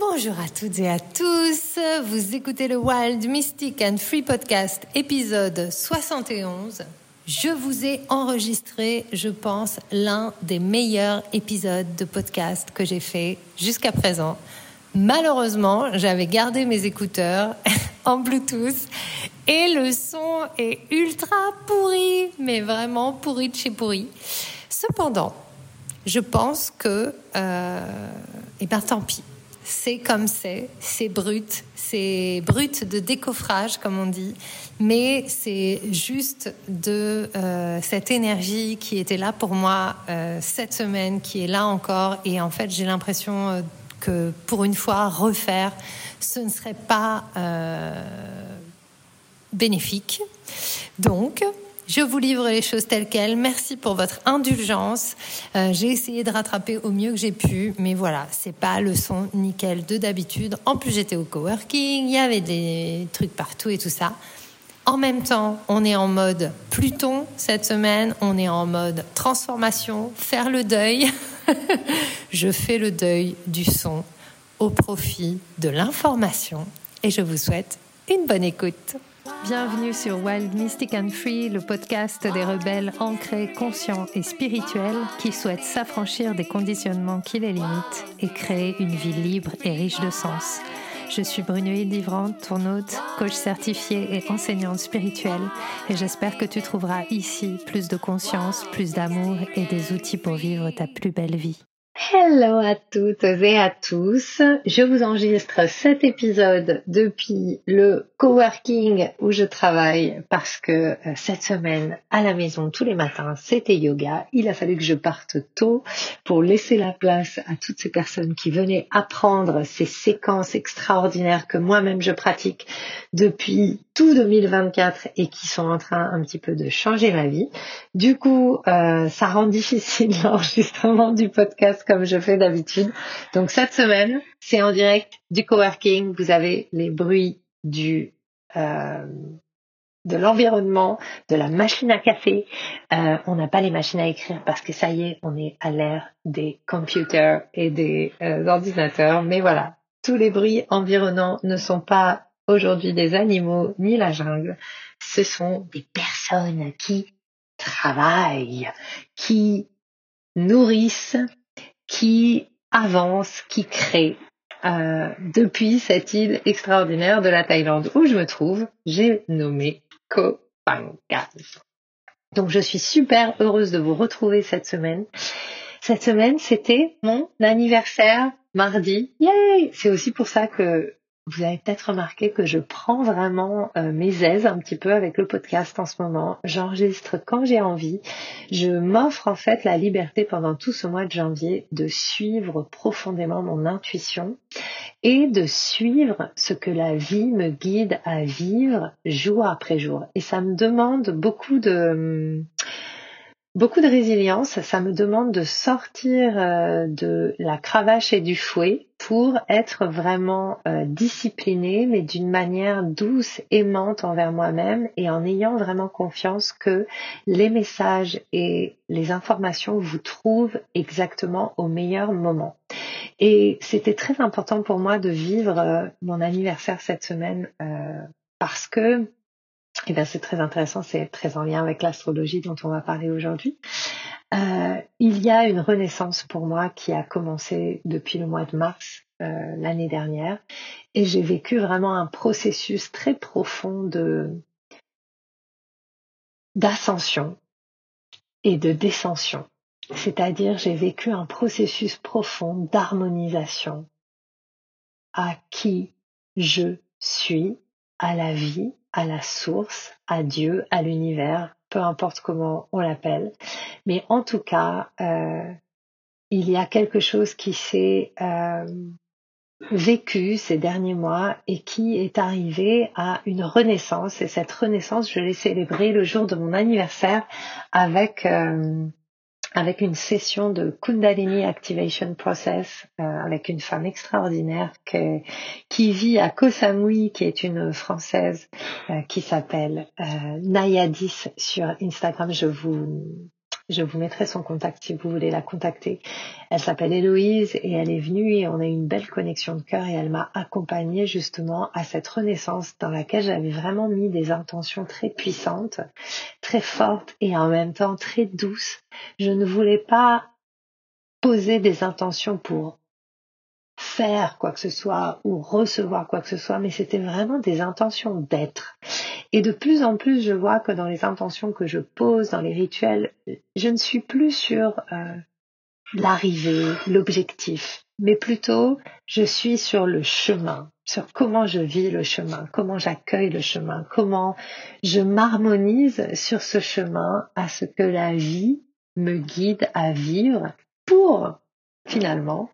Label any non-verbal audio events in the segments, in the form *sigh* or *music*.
Bonjour à toutes et à tous, vous écoutez le Wild Mystic and Free Podcast épisode 71. Je vous ai enregistré, je pense, l'un des meilleurs épisodes de podcast que j'ai fait jusqu'à présent. Malheureusement, j'avais gardé mes écouteurs *laughs* en Bluetooth et le son est ultra pourri, mais vraiment pourri de chez pourri. Cependant, je pense que, euh, eh ben tant pis c'est comme c'est, c'est brut, c'est brut de décoffrage comme on dit, mais c'est juste de euh, cette énergie qui était là pour moi euh, cette semaine, qui est là encore, et en fait j'ai l'impression euh, que pour une fois refaire, ce ne serait pas bénéfique. Donc je vous livre les choses telles quelles. Merci pour votre indulgence. Euh, j'ai essayé de rattraper au mieux que j'ai pu, mais voilà, c'est pas le son nickel de d'habitude. En plus, j'étais au coworking, il y avait des trucs partout et tout ça. En même temps, on est en mode Pluton cette semaine, on est en mode transformation, faire le deuil. *laughs* je fais le deuil du son au profit de l'information et je vous souhaite une bonne écoute. Bienvenue sur Wild Mystic and Free, le podcast des rebelles ancrés, conscients et spirituels qui souhaitent s'affranchir des conditionnements qui les limitent et créer une vie libre et riche de sens. Je suis Brunoïde Livrante, ton hôte, coach certifié et enseignante spirituelle, et j'espère que tu trouveras ici plus de conscience, plus d'amour et des outils pour vivre ta plus belle vie. Hello à toutes et à tous. Je vous enregistre cet épisode depuis le coworking où je travaille parce que euh, cette semaine à la maison tous les matins c'était yoga. Il a fallu que je parte tôt pour laisser la place à toutes ces personnes qui venaient apprendre ces séquences extraordinaires que moi-même je pratique depuis tout 2024 et qui sont en train un petit peu de changer ma vie. Du coup, euh, ça rend *laughs* difficile l'enregistrement du podcast comme je fais d'habitude. Donc cette semaine, c'est en direct du coworking. Vous avez les bruits du euh, de l'environnement, de la machine à café. Euh, on n'a pas les machines à écrire parce que ça y est, on est à l'ère des computers et des ordinateurs. Mais voilà, tous les bruits environnants ne sont pas aujourd'hui des animaux ni la jungle, ce sont des personnes qui travaillent, qui nourrissent, qui avancent, qui créent. Euh, depuis cette île extraordinaire de la Thaïlande où je me trouve, j'ai nommé Koh Phangan. Donc je suis super heureuse de vous retrouver cette semaine. Cette semaine, c'était mon anniversaire mardi. Yay! C'est aussi pour ça que vous avez peut-être remarqué que je prends vraiment euh, mes aises un petit peu avec le podcast en ce moment. J'enregistre quand j'ai envie. Je m'offre en fait la liberté pendant tout ce mois de janvier de suivre profondément mon intuition et de suivre ce que la vie me guide à vivre jour après jour. Et ça me demande beaucoup de beaucoup de résilience. Ça me demande de sortir euh, de la cravache et du fouet pour être vraiment euh, disciplinée, mais d'une manière douce, aimante envers moi-même et en ayant vraiment confiance que les messages et les informations vous trouvent exactement au meilleur moment. Et c'était très important pour moi de vivre euh, mon anniversaire cette semaine parce que eh bien, c'est très intéressant, c'est très en lien avec l'astrologie dont on va parler aujourd'hui. Euh, il y a une renaissance pour moi qui a commencé depuis le mois de mars euh, l'année dernière et j'ai vécu vraiment un processus très profond de d'ascension et de descension. C'est-à-dire j'ai vécu un processus profond d'harmonisation à qui je suis, à la vie, à la source, à Dieu, à l'univers, peu importe comment on l'appelle. Mais en tout cas, euh, il y a quelque chose qui s'est euh, vécu ces derniers mois et qui est arrivé à une renaissance. Et cette renaissance, je l'ai célébrée le jour de mon anniversaire avec euh, avec une session de Kundalini Activation Process euh, avec une femme extraordinaire qui vit à Koh Samui, qui est une française euh, qui s'appelle euh, Nayadis sur Instagram. Je vous Je vous mettrai son contact si vous voulez la contacter. Elle s'appelle Héloïse et elle est venue et on a eu une belle connexion de cœur et elle m'a accompagnée justement à cette renaissance dans laquelle j'avais vraiment mis des intentions très puissantes, très fortes et en même temps très douces. Je ne voulais pas poser des intentions pour faire quoi que ce soit ou recevoir quoi que ce soit, mais c'était vraiment des intentions d'être. Et de plus en plus, je vois que dans les intentions que je pose, dans les rituels, je ne suis plus sur euh, l'arrivée, l'objectif, mais plutôt je suis sur le chemin, sur comment je vis le chemin, comment j'accueille le chemin, comment je m'harmonise sur ce chemin à ce que la vie me guide à vivre pour finalement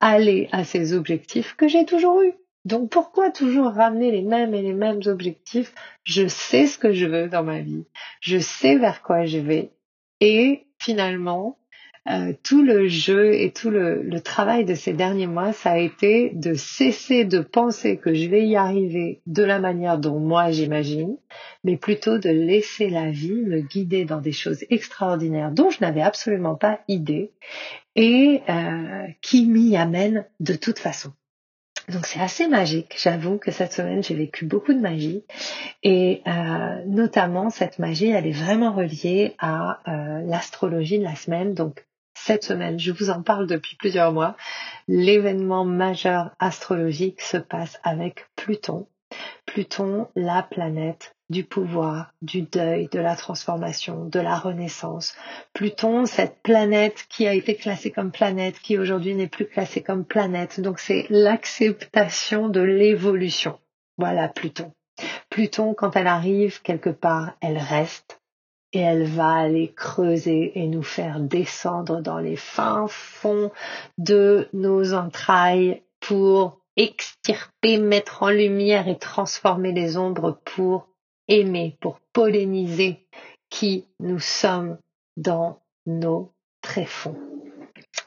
aller à ces objectifs que j'ai toujours eus. Donc pourquoi toujours ramener les mêmes et les mêmes objectifs? Je sais ce que je veux dans ma vie, je sais vers quoi je vais. Et finalement euh, tout le jeu et tout le, travail de ces derniers mois, ça a été de cesser de penser que je vais y arriver de la manière dont moi j'imagine, mais plutôt de laisser la vie me guider dans des choses extraordinaires dont je n'avais absolument pas idée et euh, qui m'y amènent de toute façon. Donc c'est assez magique. J'avoue que cette semaine j'ai vécu beaucoup de magie et euh, notamment cette magie elle est vraiment reliée à euh, l'astrologie de la semaine. Donc cette semaine, je vous en parle depuis plusieurs mois, l'événement majeur astrologique se passe avec Pluton. Pluton, la planète du pouvoir, du deuil, de la transformation, de la renaissance. Pluton, cette planète qui a été classée comme planète, qui aujourd'hui n'est plus classée comme planète. Donc c'est l'acceptation de l'évolution. Voilà Pluton. Pluton, quand elle arrive quelque part, elle reste et elle va aller creuser et nous faire descendre dans les fins fonds de nos entrailles pour extirper, mettre en lumière et transformer les ombres pour aimer, pour polliniser qui nous sommes dans nos tréfonds.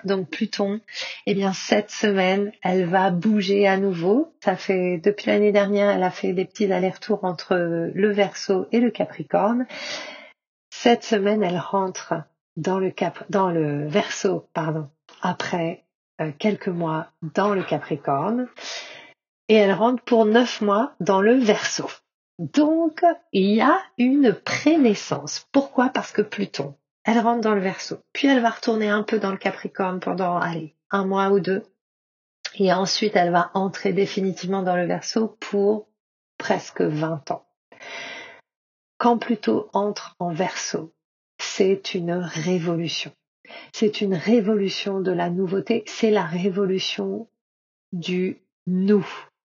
Donc Pluton, eh bien cette semaine, elle va bouger à nouveau. Ça fait depuis l'année dernière, elle a fait des petits allers-retours entre le Verseau et le Capricorne. Cette semaine, elle rentre dans le cap dans le Verseau, pardon, après quelques mois dans le Capricorne, et elle rentre pour neuf mois dans le Verseau. Donc, il y a une prénaissance. Pourquoi? Parce que Pluton, elle rentre dans le Verseau, puis elle va retourner un peu dans le Capricorne pendant, un mois ou deux, et ensuite elle va entrer définitivement dans le Verseau pour presque 20 ans. Quand Pluton entre en Verseau, c'est une révolution. C'est une révolution de la nouveauté, c'est la révolution du nous.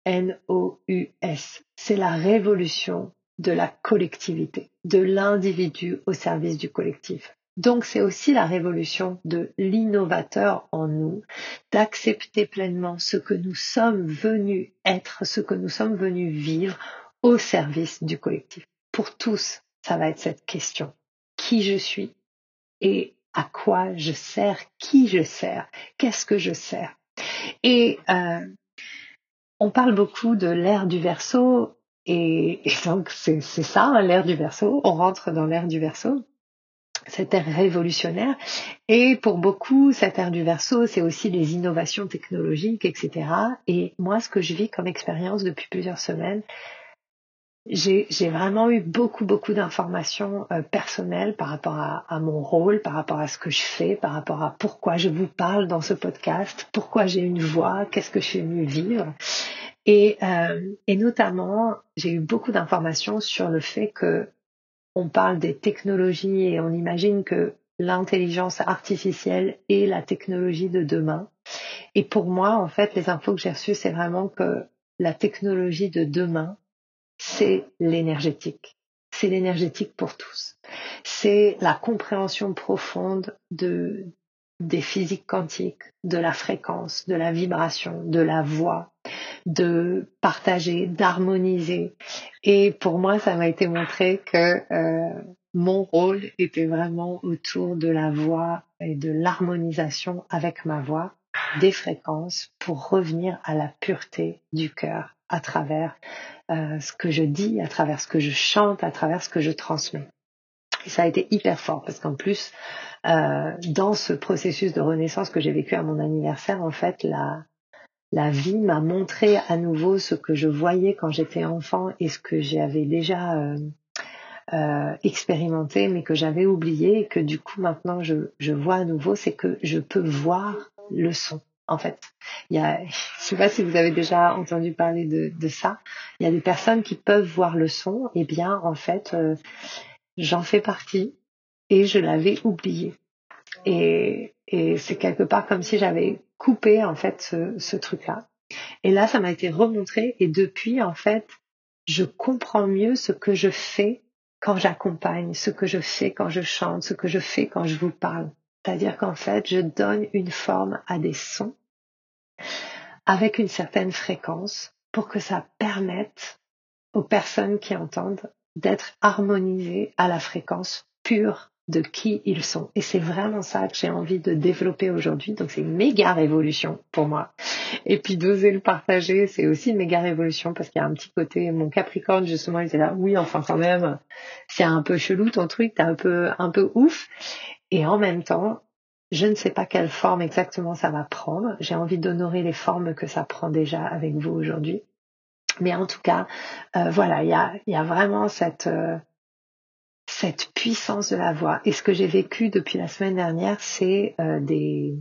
N-O-U-S. C'est la révolution de la collectivité, de l'individu au service du collectif. Donc c'est aussi la révolution de l'innovateur en nous, d'accepter pleinement ce que nous sommes venus être, ce que nous sommes venus vivre au service du collectif. Pour tous, ça va être cette question. Qui je suis et à quoi je sers, qui je sers, qu'est-ce que je sers. Et euh, on parle beaucoup de l'ère du verso et, donc c'est ça, hein, l'ère du verso. On rentre dans l'ère du verso, cette ère révolutionnaire. Et pour beaucoup, cette ère du verso, c'est aussi les innovations technologiques, etc. Et moi, ce que je vis comme expérience depuis plusieurs semaines, j'ai vraiment eu beaucoup, beaucoup d'informations euh, personnelles par rapport à, à, mon rôle, par rapport à ce que je fais, par rapport à pourquoi je vous parle dans ce podcast, pourquoi j'ai une voix, qu'est-ce que je suis venue vivre. Et, euh, et notamment, j'ai eu beaucoup d'informations sur le fait que on parle des technologies et on imagine que l'intelligence artificielle est la technologie de demain. Et pour moi, en fait, les infos que j'ai reçues, c'est vraiment que la technologie de demain, c'est l'énergétique. C'est l'énergétique pour tous. C'est la compréhension profonde de, des physiques quantiques, de la fréquence, de la vibration, de la voix, de partager, d'harmoniser. Et pour moi, ça m'a été montré que euh, mon rôle était vraiment autour de la voix et de l'harmonisation avec ma voix, des fréquences, pour revenir à la pureté du cœur à travers euh, ce que je dis, à travers ce que je chante, à travers ce que je transmets. ça a été hyper fort parce qu'en plus, euh, dans ce processus de renaissance que j'ai vécu à mon anniversaire, en fait, la, la vie m'a montré à nouveau ce que je voyais quand j'étais enfant et ce que j'avais déjà euh, expérimenté, mais que j'avais oublié et que du coup maintenant je, je vois à nouveau, c'est que je peux voir le son. En fait, il y a, *laughs* je sais pas si vous avez déjà entendu parler de, ça. Il y a des personnes qui peuvent voir le son. Eh bien, en fait, euh, j'en fais partie et je l'avais oublié. Et, et c'est quelque part comme si j'avais coupé en fait ce, ce truc-là. Et là, ça m'a été remontré et depuis, en fait, je comprends mieux ce que je fais quand j'accompagne, ce que je fais quand je chante, ce que je fais quand je vous parle. C'est-à-dire qu'en fait, je donne une forme à des sons avec une certaine fréquence pour que ça permette aux personnes qui entendent d'être harmonisées à la fréquence pure de qui ils sont. Et c'est vraiment ça que j'ai envie de développer aujourd'hui. Donc c'est une méga révolution pour moi. Et puis d'oser le partager, c'est aussi une méga révolution parce qu'il y a un petit côté, mon Capricorne justement, il était là, oui, enfin quand même, c'est un peu chelou ton truc, t'es un peu, un peu ouf. Et en même temps, je ne sais pas quelle forme exactement ça va prendre. J'ai envie d'honorer les formes que ça prend déjà avec vous aujourd'hui. Mais en tout cas, euh, voilà, il y a, vraiment cette, euh, cette puissance de la voix. Et ce que j'ai vécu depuis la semaine dernière, c'est euh, des...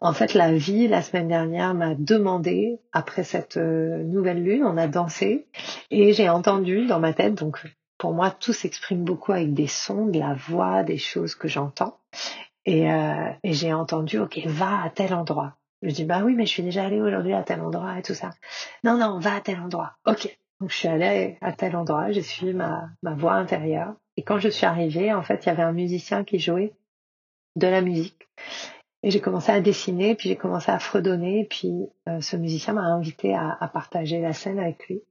En fait, la vie, la semaine dernière, m'a demandé, après cette nouvelle lune, on a dansé, et j'ai entendu dans ma tête, donc pour moi, tout s'exprime beaucoup avec des sons, de la voix, des choses que j'entends. Et, euh, et j'ai entendu, ok, va à tel endroit. Je dis, bah oui, mais je suis déjà allée aujourd'hui à tel endroit et tout ça. Non, non, va à tel endroit. Ok. Donc je suis allée à tel endroit, j'ai suivi ma, ma voix intérieure. Et quand je suis arrivée, en fait, il y avait un musicien qui jouait de la musique. Et j'ai commencé à dessiner, puis j'ai commencé à fredonner, puis euh, ce musicien m'a invité à, à partager la scène avec lui.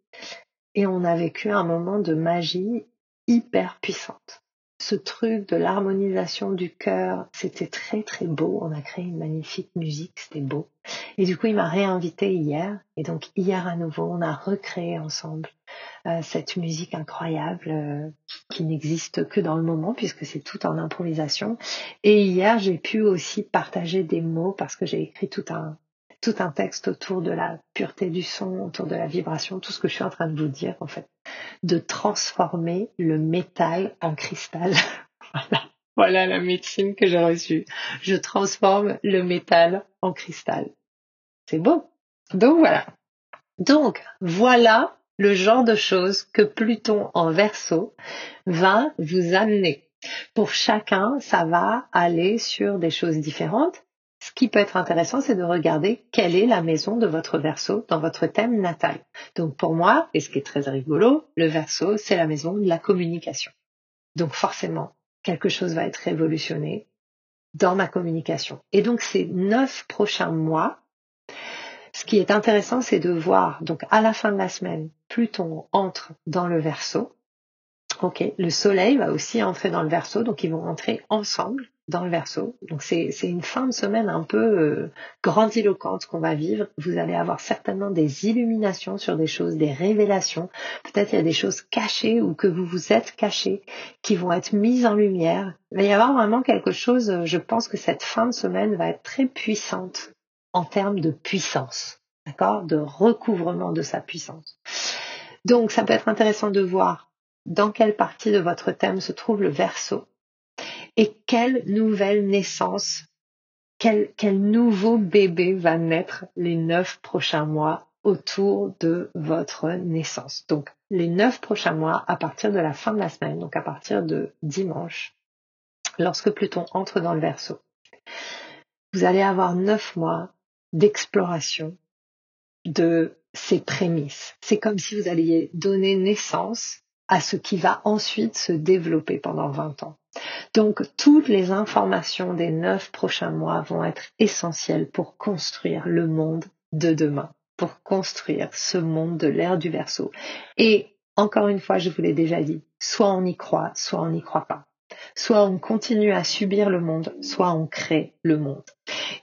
Et on a vécu un moment de magie hyper puissante ce truc de l'harmonisation du cœur, c'était très très beau. On a créé une magnifique musique, c'était beau. Et du coup, il m'a réinvité hier. Et donc hier à nouveau, on a recréé ensemble euh, cette musique incroyable euh, qui, n'existe que dans le moment puisque c'est tout en improvisation. Et hier, j'ai pu aussi partager des mots parce que j'ai écrit tout un tout un texte autour de la pureté du son, autour de la vibration, tout ce que je suis en train de vous dire en fait, de transformer le métal en cristal. *laughs* voilà. voilà la médecine que j'ai reçue. Je transforme le métal en cristal. C'est beau. Donc voilà. Donc voilà le genre de choses que Pluton en verso va vous amener. Pour chacun, ça va aller sur des choses différentes qui peut être intéressant, c'est de regarder quelle est la maison de votre verso dans votre thème natal. Donc pour moi, et ce qui est très rigolo, le verso, c'est la maison de la communication. Donc forcément, quelque chose va être révolutionné dans ma communication. Et donc ces neuf prochains mois, ce qui est intéressant, c'est de voir, donc à la fin de la semaine, Pluton entre dans le verso. Ok, le soleil va aussi entrer dans le verso, donc ils vont entrer ensemble dans le verso. Donc c'est une fin de semaine un peu euh, grandiloquente qu'on va vivre. Vous allez avoir certainement des illuminations sur des choses, des révélations. Peut-être il y a des choses cachées ou que vous vous êtes cachées qui vont être mises en lumière. Il va y avoir vraiment quelque chose, euh, je pense que cette fin de semaine va être très puissante en termes de puissance, d'accord? De recouvrement de sa puissance. Donc ça peut être intéressant de voir dans quelle partie de votre thème se trouve le verso et quelle nouvelle naissance, quel, nouveau bébé va naître les neuf prochains mois autour de votre naissance. Donc, les neuf prochains mois à partir de la fin de la semaine, donc à partir de dimanche, lorsque Pluton entre dans le Verseau. Vous allez avoir neuf mois d'exploration de ces prémices. C'est comme si vous alliez donner naissance à ce qui va ensuite se développer pendant 20 ans. Donc toutes les informations des neuf prochains mois vont être essentielles pour construire le monde de demain, pour construire ce monde de l'ère du verso. Et encore une fois, je vous l'ai déjà dit, soit on y croit, soit on n'y croit pas. Soit on continue à subir le monde, soit on crée le monde.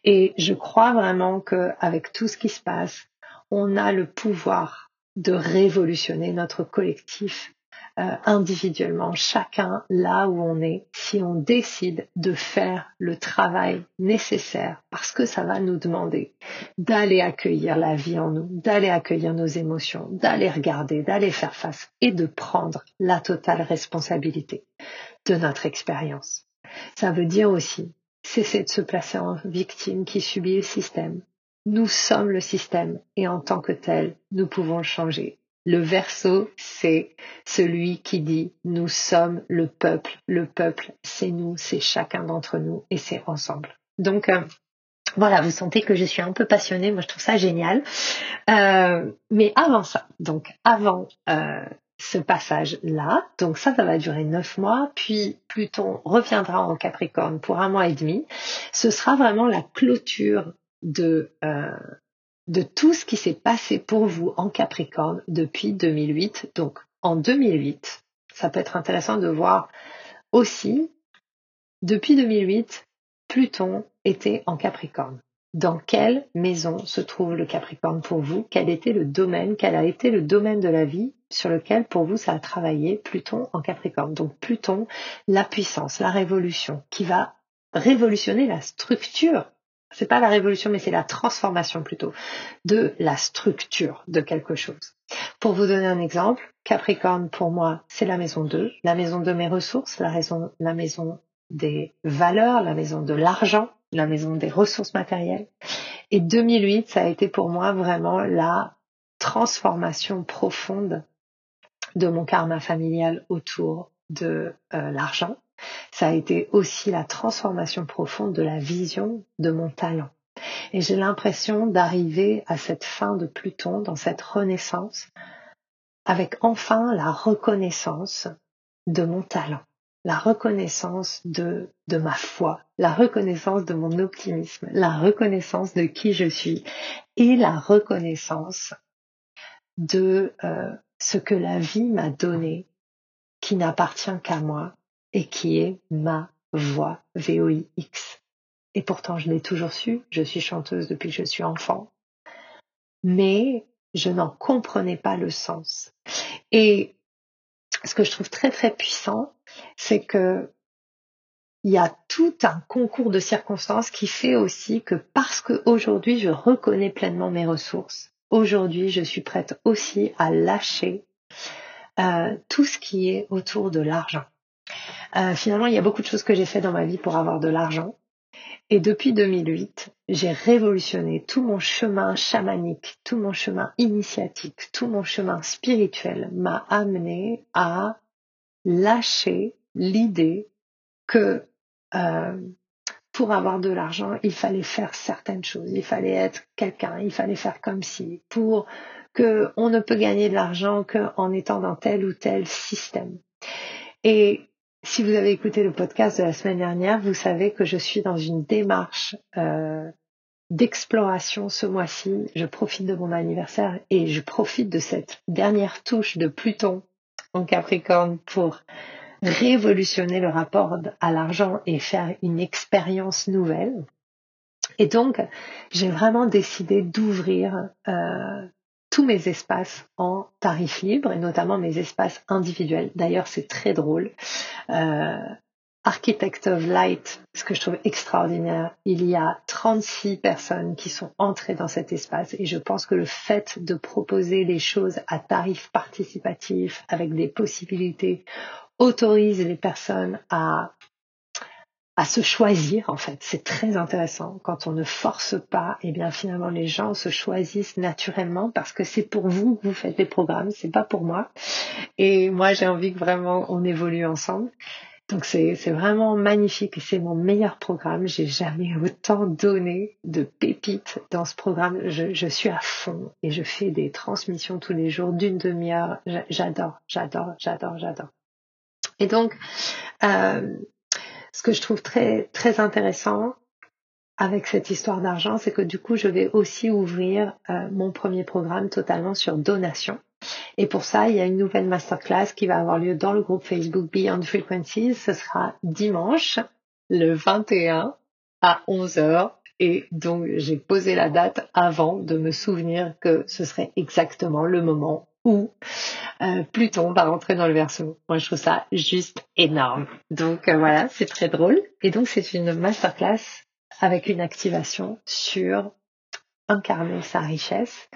Et je crois vraiment qu'avec tout ce qui se passe, on a le pouvoir de révolutionner notre collectif euh, individuellement, chacun là où on est, si on décide de faire le travail nécessaire, parce que ça va nous demander d'aller accueillir la vie en nous, d'aller accueillir nos émotions, d'aller regarder, d'aller faire face et de prendre la totale responsabilité de notre expérience. Ça veut dire aussi cesser de se placer en victime qui subit le système. Nous sommes le système et en tant que tel, nous pouvons le changer. Le verso, c'est celui qui dit nous sommes le peuple. Le peuple, c'est nous, c'est chacun d'entre nous et c'est ensemble. Donc euh, voilà, vous sentez que je suis un peu passionnée. Moi, je trouve ça génial. Euh, mais avant ça, donc avant euh, ce passage-là, donc ça, ça va durer neuf mois. Puis Pluton reviendra en Capricorne pour un mois et demi. Ce sera vraiment la clôture de de tout ce qui s'est passé pour vous en Capricorne depuis 2008. Donc en 2008, ça peut être intéressant de voir aussi, depuis 2008, Pluton était en Capricorne. Dans quelle maison se trouve le Capricorne pour vous? Quel était le domaine? Quel a été le domaine de la vie sur lequel pour vous ça a travaillé Pluton en Capricorne? Donc Pluton, la puissance, la révolution, qui va révolutionner la structure c'est pas la révolution, mais c'est la transformation plutôt de la structure de quelque chose. Pour vous donner un exemple, Capricorne pour moi, c'est la maison 2, la maison de mes ressources, la, maison des valeurs, la maison de l'argent, la maison des ressources matérielles. Et 2008, ça a été pour moi vraiment la transformation profonde de mon karma familial autour de euh, l'argent ça a été aussi la transformation profonde de la vision de mon talent. Et j'ai l'impression d'arriver à cette fin de Pluton, dans cette renaissance, avec enfin la reconnaissance de mon talent, la reconnaissance de, ma foi, la reconnaissance de mon optimisme, la reconnaissance de qui je suis et la reconnaissance de euh, ce que la vie m'a donné qui n'appartient qu'à moi et qui est ma voix VOIX. Et pourtant, je l'ai toujours su, je suis chanteuse depuis que je suis enfant, mais je n'en comprenais pas le sens. Et ce que je trouve très très puissant, c'est que il y a tout un concours de circonstances qui fait aussi que parce que aujourd'hui je reconnais pleinement mes ressources, aujourd'hui je suis prête aussi à lâcher euh, tout ce qui est autour de l'argent. Euh, finalement, il y a beaucoup de choses que j'ai fait dans ma vie pour avoir de l'argent. Et depuis 2008, j'ai révolutionné tout mon chemin chamanique, tout mon chemin initiatique, tout mon chemin spirituel m'a amené à lâcher l'idée que euh, pour avoir de l'argent, il fallait faire certaines choses, il fallait être quelqu'un, il fallait faire comme si, pour que on ne peut gagner de l'argent qu'en étant dans tel ou tel système. Et si vous avez écouté le podcast de la semaine dernière, vous savez que je suis dans une démarche euh, d'exploration ce mois-ci. Je profite de mon anniversaire et je profite de cette dernière touche de Pluton en Capricorne pour révolutionner le rapport à l'argent et faire une expérience nouvelle. Et donc, j'ai vraiment décidé d'ouvrir euh, tous mes espaces en tarif libre et notamment mes espaces individuels. D'ailleurs, c'est très drôle. Euh, Architect of Light, ce que je trouve extraordinaire, il y a 36 personnes qui sont entrées dans cet espace et je pense que le fait de proposer les choses à tarif participatif avec des possibilités autorise les personnes à à se choisir en fait. C'est très intéressant quand on ne force pas. Et eh bien finalement les gens se choisissent naturellement parce que c'est pour vous que vous faites les programmes, c'est pas pour moi. Et moi j'ai envie que vraiment on évolue ensemble. Donc c'est vraiment magnifique et c'est mon meilleur programme. J'ai jamais autant donné de pépites dans ce programme. Je, je suis à fond et je fais des transmissions tous les jours d'une demi-heure. J'adore, j'adore, j'adore, j'adore. Et donc, euh, ce que je trouve très, très intéressant avec cette histoire d'argent, c'est que du coup, je vais aussi ouvrir euh, mon premier programme totalement sur donation. Et pour ça, il y a une nouvelle masterclass qui va avoir lieu dans le groupe Facebook Beyond Frequencies. Ce sera dimanche, le 21 à 11h. Et donc, j'ai posé la date avant de me souvenir que ce serait exactement le moment où euh, Pluton va rentrer dans le verso. Moi, je trouve ça juste énorme. Donc euh, voilà, c'est très drôle. Et donc, c'est une masterclass avec une activation sur incarner sa richesse.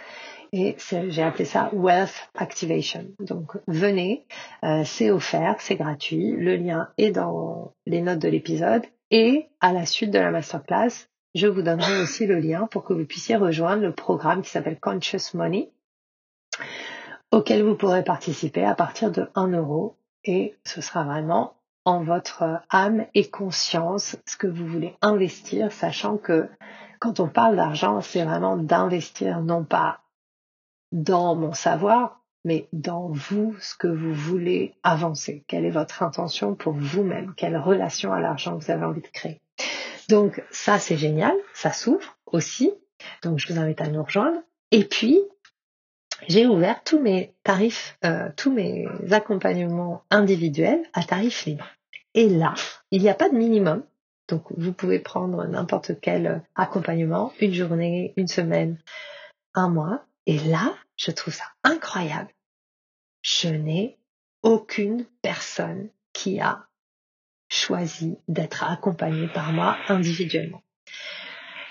Et j'ai appelé ça Wealth Activation. Donc venez, euh, c'est offert, c'est gratuit. Le lien est dans les notes de l'épisode. Et à la suite de la masterclass, je vous donnerai aussi le lien pour que vous puissiez rejoindre le programme qui s'appelle Conscious Money, auquel vous pourrez participer à partir de 1 euro. Et ce sera vraiment en votre âme et conscience ce que vous voulez investir, sachant que quand on parle d'argent, c'est vraiment d'investir non pas dans mon savoir, mais dans vous, ce que vous voulez avancer. Quelle est votre intention pour vous-même? Quelle relation à l'argent vous avez envie de créer? Donc ça, c'est génial, ça s'ouvre aussi. Donc je vous invite à nous rejoindre. Et puis, j'ai ouvert tous mes tarifs, euh, tous mes accompagnements individuels à tarif libre. Et là, il n'y a pas de minimum. Donc vous pouvez prendre n'importe quel accompagnement, une journée, une semaine, un mois. Et là, je trouve ça incroyable. Je n'ai aucune personne qui a choisi d'être accompagné par moi individuellement.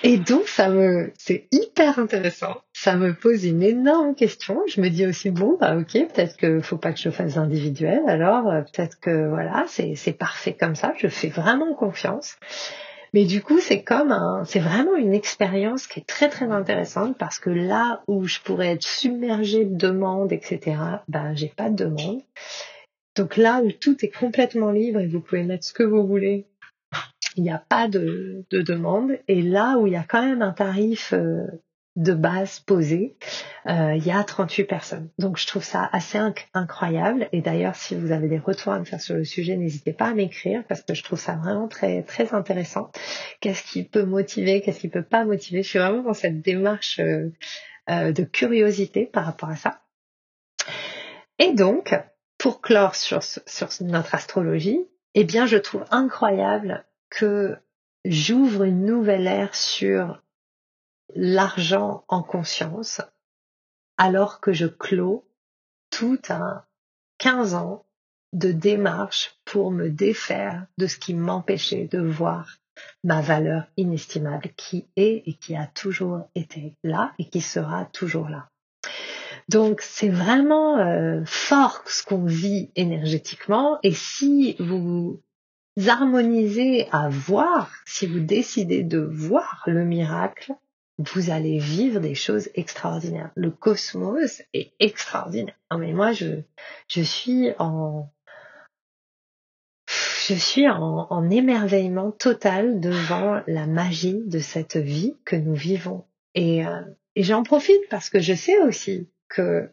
Et donc, ça me, c'est hyper intéressant. Ça me pose une énorme question. Je me dis aussi, bon, bah, ok, peut-être que faut pas que je fasse individuel. Alors, euh, peut-être que voilà, c'est, c'est parfait comme ça. Je fais vraiment confiance. Mais du coup, c'est comme un, c'est vraiment une expérience qui est très très intéressante parce que là où je pourrais être submergée de demandes, etc., ben, j'ai pas de demande. Donc là tout est complètement libre et vous pouvez mettre ce que vous voulez, il n'y a pas de, demande. Et là où il y a quand même un tarif euh, de base posé, euh, il y a 38 personnes. Donc je trouve ça assez incroyable. Et d'ailleurs, si vous avez des retours à me faire sur le sujet, n'hésitez pas à m'écrire parce que je trouve ça vraiment très très intéressant. Qu'est-ce qui peut motiver, qu'est-ce qui peut pas motiver? Je suis vraiment dans cette démarche euh, de curiosité par rapport à ça. Et donc, pour clore sur, sur notre astrologie, eh bien, je trouve incroyable que j'ouvre une nouvelle ère sur l'argent en conscience, alors que je clôt tout un 15 ans de démarche pour me défaire de ce qui m'empêchait de voir ma valeur inestimable qui est et qui a toujours été là et qui sera toujours là. Donc c'est vraiment euh, fort ce qu'on vit énergétiquement et si vous harmonisez à voir, si vous décidez de voir le miracle, vous allez vivre des choses extraordinaires. Le cosmos est extraordinaire. Non mais moi je je suis en je suis en, en émerveillement total devant la magie de cette vie que nous vivons. Et, euh, et j'en profite parce que je sais aussi que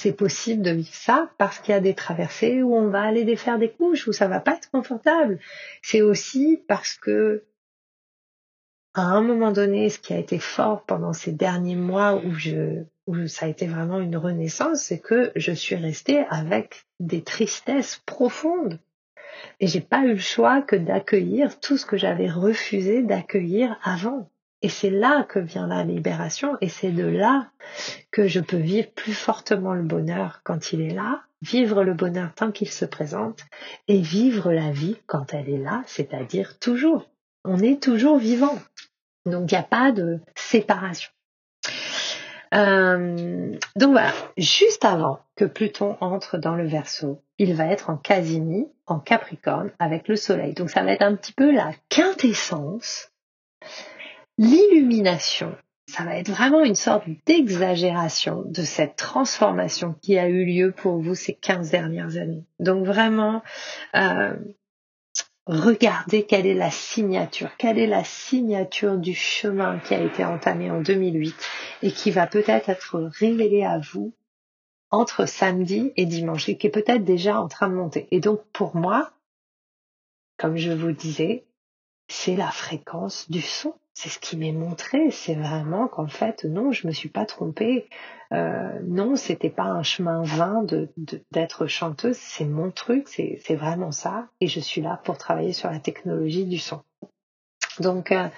c'est possible de vivre ça parce qu'il y a des traversées où on va aller défaire des couches, où ça va pas être confortable. C'est aussi parce que à un moment donné, ce qui a été fort pendant ces derniers mois où ça a été vraiment une renaissance, c'est que je suis restée avec des tristesses profondes. Et j'ai pas eu le choix que d'accueillir tout ce que j'avais refusé d'accueillir avant. Et c'est là que vient la libération et c'est de là que je peux vivre plus fortement le bonheur quand il est là, vivre le bonheur tant qu'il se présente et vivre la vie quand elle est là, c'est-à-dire toujours. On est toujours vivant. Donc il n'y a pas de séparation. Euh, donc voilà, juste avant que Pluton entre dans le Verseau, il va être en Casimie, en Capricorne, avec le Soleil. Donc ça va être un petit peu la quintessence L'illumination, ça va être vraiment une sorte d'exagération de cette transformation qui a eu lieu pour vous ces 15 dernières années. Donc vraiment, euh, regardez quelle est la signature, quelle est la signature du chemin qui a été entamé en 2008 et qui va peut-être être révélée à vous entre samedi et dimanche et qui est peut-être déjà en train de monter. Et donc pour moi, comme je vous disais, c'est la fréquence du son c'est ce qui m'est montré, c'est vraiment qu'en fait, non, je me suis pas trompée. Euh, non, c'était pas un chemin vain d'être chanteuse, c'est mon truc, c'est, c'est vraiment ça. Et je suis là pour travailler sur la technologie du son. Donc euh,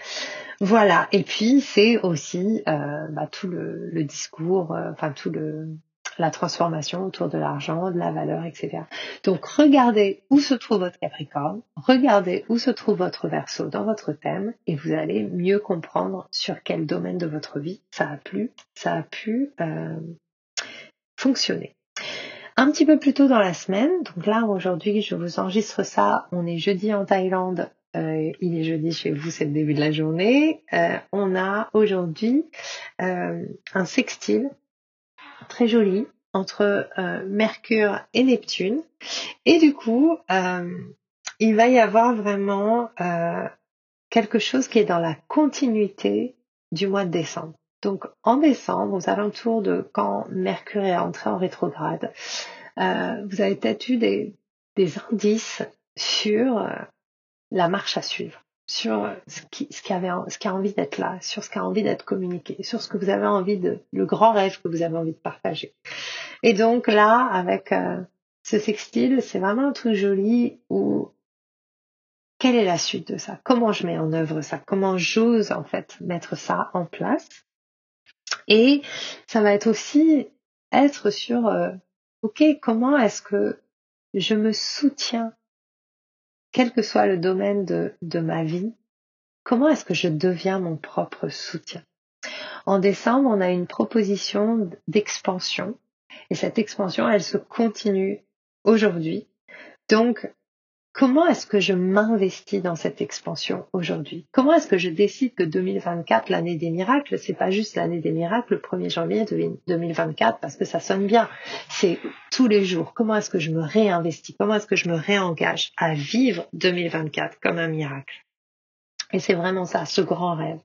voilà. Et puis c'est aussi euh, bah, tout le, discours, euh, enfin tout le la transformation autour de l'argent, de la valeur, etc. Donc regardez où se trouve votre Capricorne, regardez où se trouve votre Verseau dans votre thème et vous allez mieux comprendre sur quel domaine de votre vie ça a pu, ça a pu euh, fonctionner. Un petit peu plus tôt dans la semaine, donc là aujourd'hui je vous enregistre ça, on est jeudi en Thaïlande, euh, il est jeudi chez vous, c'est le début de la journée. Euh, on a aujourd'hui un sextile très joli entre Mercure et Neptune. Et du coup, il va y avoir vraiment quelque chose qui est dans la continuité du mois de décembre. Donc en décembre, aux alentours de quand Mercure est entré en rétrograde, vous avez peut-être eu des, des indices sur la marche à suivre, sur ce qui, ce qui, avait, ce qui a envie d'être là, sur ce qui a envie d'être communiqué, sur ce que vous avez envie de, le grand rêve que vous avez envie de partager. Et donc là, avec euh, ce sextile, c'est vraiment un truc joli où quelle est la suite de ça? Comment je mets en œuvre ça? Comment j'ose en fait mettre ça en place? Et ça va être aussi être sur euh, ok comment est-ce que je me soutiens quel que soit le domaine de, ma vie, comment est-ce que je deviens mon propre soutien? En décembre, on a une proposition d'expansion et cette expansion, elle se continue aujourd'hui. Donc, Comment est-ce que je m'investis dans cette expansion aujourd'hui? Comment est-ce que je décide que 2024, l'année des miracles, c'est pas juste l'année des miracles, le 1er janvier 2024, parce que ça sonne bien. C'est tous les jours. Comment est-ce que je me réinvestis? Comment est-ce que je me réengage à vivre 2024 comme un miracle? Et c'est vraiment ça, ce grand rêve.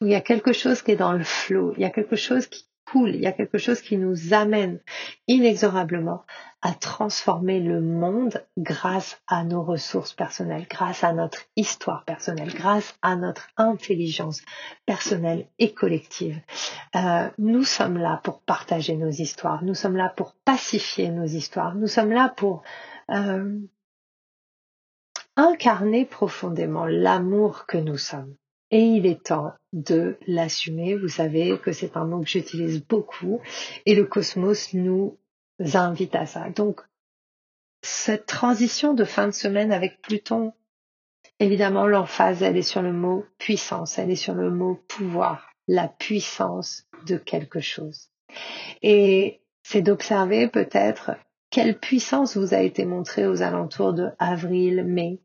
il y a quelque chose qui est dans le flot. Il y a quelque chose qui il y a quelque chose qui nous amène inexorablement à transformer le monde grâce à nos ressources personnelles, grâce à notre histoire personnelle, grâce à notre intelligence personnelle et collective. Euh, nous sommes là pour partager nos histoires, nous sommes là pour pacifier nos histoires, nous sommes là pour euh, incarner profondément l'amour que nous sommes. Et il est temps de l'assumer. Vous savez que c'est un mot que j'utilise beaucoup et le cosmos nous invite à ça. Donc, cette transition de fin de semaine avec Pluton, évidemment, l'emphase, elle est sur le mot puissance, elle est sur le mot pouvoir, la puissance de quelque chose. Et c'est d'observer peut-être quelle puissance vous a été montrée aux alentours de avril, mai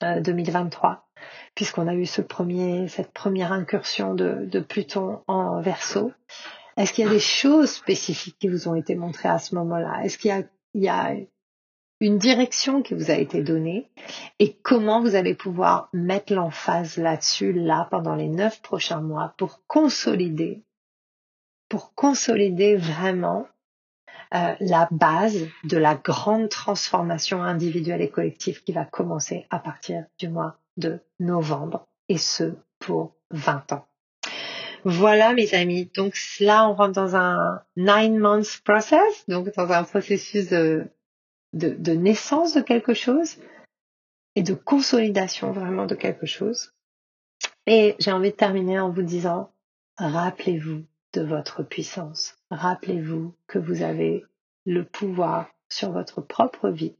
2023 euh, puisqu'on a eu ce premier, cette première incursion de, Pluton en verso. Est-ce qu'il y a des choses spécifiques qui vous ont été montrées à ce moment-là? Est-ce qu'il y a, il y a une direction qui vous a été donnée? Et comment vous allez pouvoir mettre l'emphase là-dessus, là, pendant les neuf prochains mois pour consolider, pour consolider vraiment euh, la base de la grande transformation individuelle et collective qui va commencer à partir du mois de novembre et ce pour 20 ans. Voilà mes amis, donc là on rentre dans un nine months process, donc dans un processus de, de, de naissance de quelque chose et de consolidation vraiment de quelque chose. Et j'ai envie de terminer en vous disant, rappelez-vous de votre puissance, rappelez-vous que vous avez le pouvoir sur votre propre vie.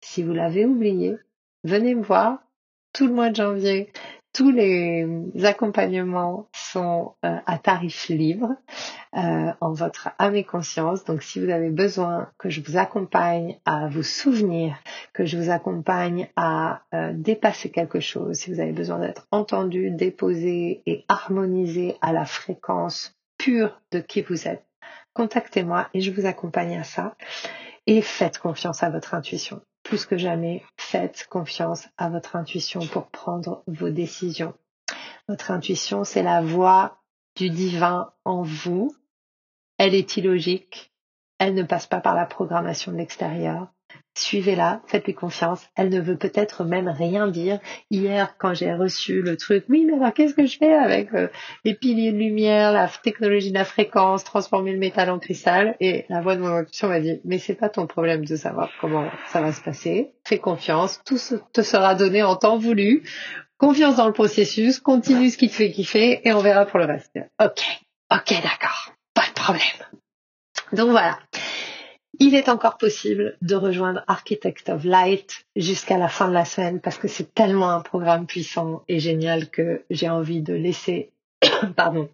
Si vous l'avez oublié, venez me voir tout le mois de janvier. Tous les accompagnements sont euh, à tarif libre euh, en votre âme et conscience. Donc si vous avez besoin que je vous accompagne à vous souvenir, que je vous accompagne à euh, dépasser quelque chose, si vous avez besoin d'être entendu, déposé et harmonisé à la fréquence pure de qui vous êtes, contactez-moi et je vous accompagne à ça. Et faites confiance à votre intuition plus que jamais, faites confiance à votre intuition pour prendre vos décisions. Votre intuition, c'est la voix du divin en vous. Elle est illogique. Elle ne passe pas par la programmation de l'extérieur. Suivez-la, faites-lui confiance. Elle ne veut peut-être même rien dire. Hier, quand j'ai reçu le truc, oui, mais alors qu'est-ce que je fais avec euh, les piliers de lumière, la technologie de la fréquence, transformer le métal en cristal? Et la voix de mon intuition m'a dit, mais c'est pas ton problème de savoir comment ça va se passer. Fais confiance, tout te sera donné en temps voulu. Confiance dans le processus, continue ce qui te fait kiffer et on verra pour le reste. Ok, ok, d'accord, pas de problème. Donc voilà. Il est encore possible de rejoindre Architect of Light jusqu'à la fin de la semaine parce que c'est tellement un programme puissant et génial que j'ai envie de laisser *coughs* pardon,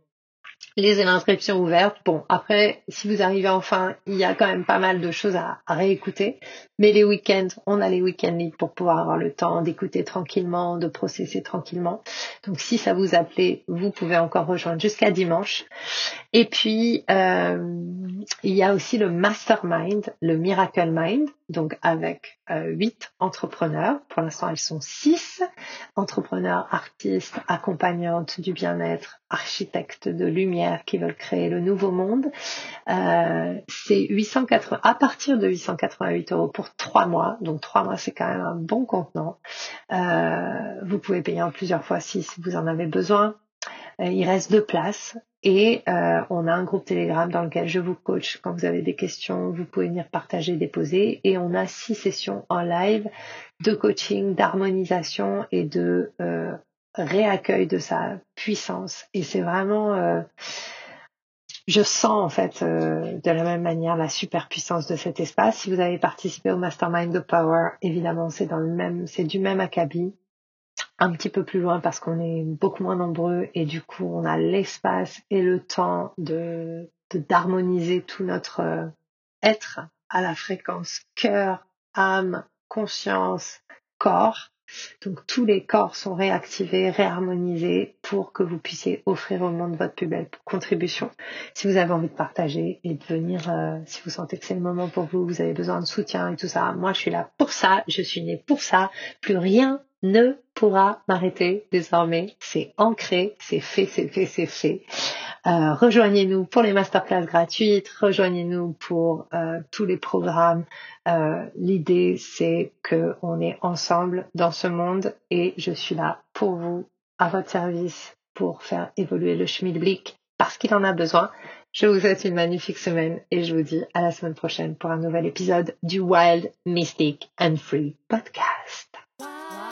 les inscriptions ouvertes. Bon, après, si vous arrivez enfin, il y a quand même pas mal de choses à, réécouter. Mais les week-ends, on a les week-ends libres pour pouvoir avoir le temps d'écouter tranquillement, de processer tranquillement. Donc, si ça vous appelait, vous pouvez encore rejoindre jusqu'à dimanche. Et puis, euh, il y a aussi le Mastermind, le Miracle Mind, donc avec euh, huit entrepreneurs. Pour l'instant, elles sont six entrepreneurs, artistes, accompagnantes du bien-être, architectes de lumière qui veulent créer le nouveau monde. Euh, c'est 880 à partir de 888 euros pour trois mois. Donc trois mois, c'est quand même un bon contenant. Euh, vous pouvez payer en plusieurs fois si vous en avez besoin. Euh, il reste deux places et euh, on a un groupe Telegram dans lequel je vous coach. Quand vous avez des questions, vous pouvez venir partager, déposer. Et on a six sessions en live de coaching, d'harmonisation et de euh, réaccueil de sa puissance. Et c'est vraiment... je sens en fait de la même manière la super puissance de cet espace. Si vous avez participé au Mastermind de Power, évidemment c'est dans le même, c'est du même acabit un petit peu plus loin parce qu'on est beaucoup moins nombreux et du coup on a l'espace et le temps de d'harmoniser tout notre euh, être à la fréquence cœur, âme, conscience, corps. Donc tous les corps sont réactivés, réharmonisés pour que vous puissiez offrir au monde votre plus belle contribution. Si vous avez envie de partager et de venir, euh, si vous sentez que c'est le moment pour vous, vous avez besoin de soutien et tout ça, moi je suis là pour ça, je suis née pour ça. Plus rien ne pourra m'arrêter désormais. C'est ancré, c'est fait, c'est fait, c'est fait. Euh, rejoignez-nous pour les masterclass gratuites, rejoignez-nous pour euh, tous les programmes. Euh, l'idée, c'est que on est ensemble dans ce monde et je suis là pour vous, à votre service, pour faire évoluer le schmilblick parce qu'il en a besoin. Je vous souhaite une magnifique semaine et je vous dis à la semaine prochaine pour un nouvel épisode du Wild, Mystic and Free podcast.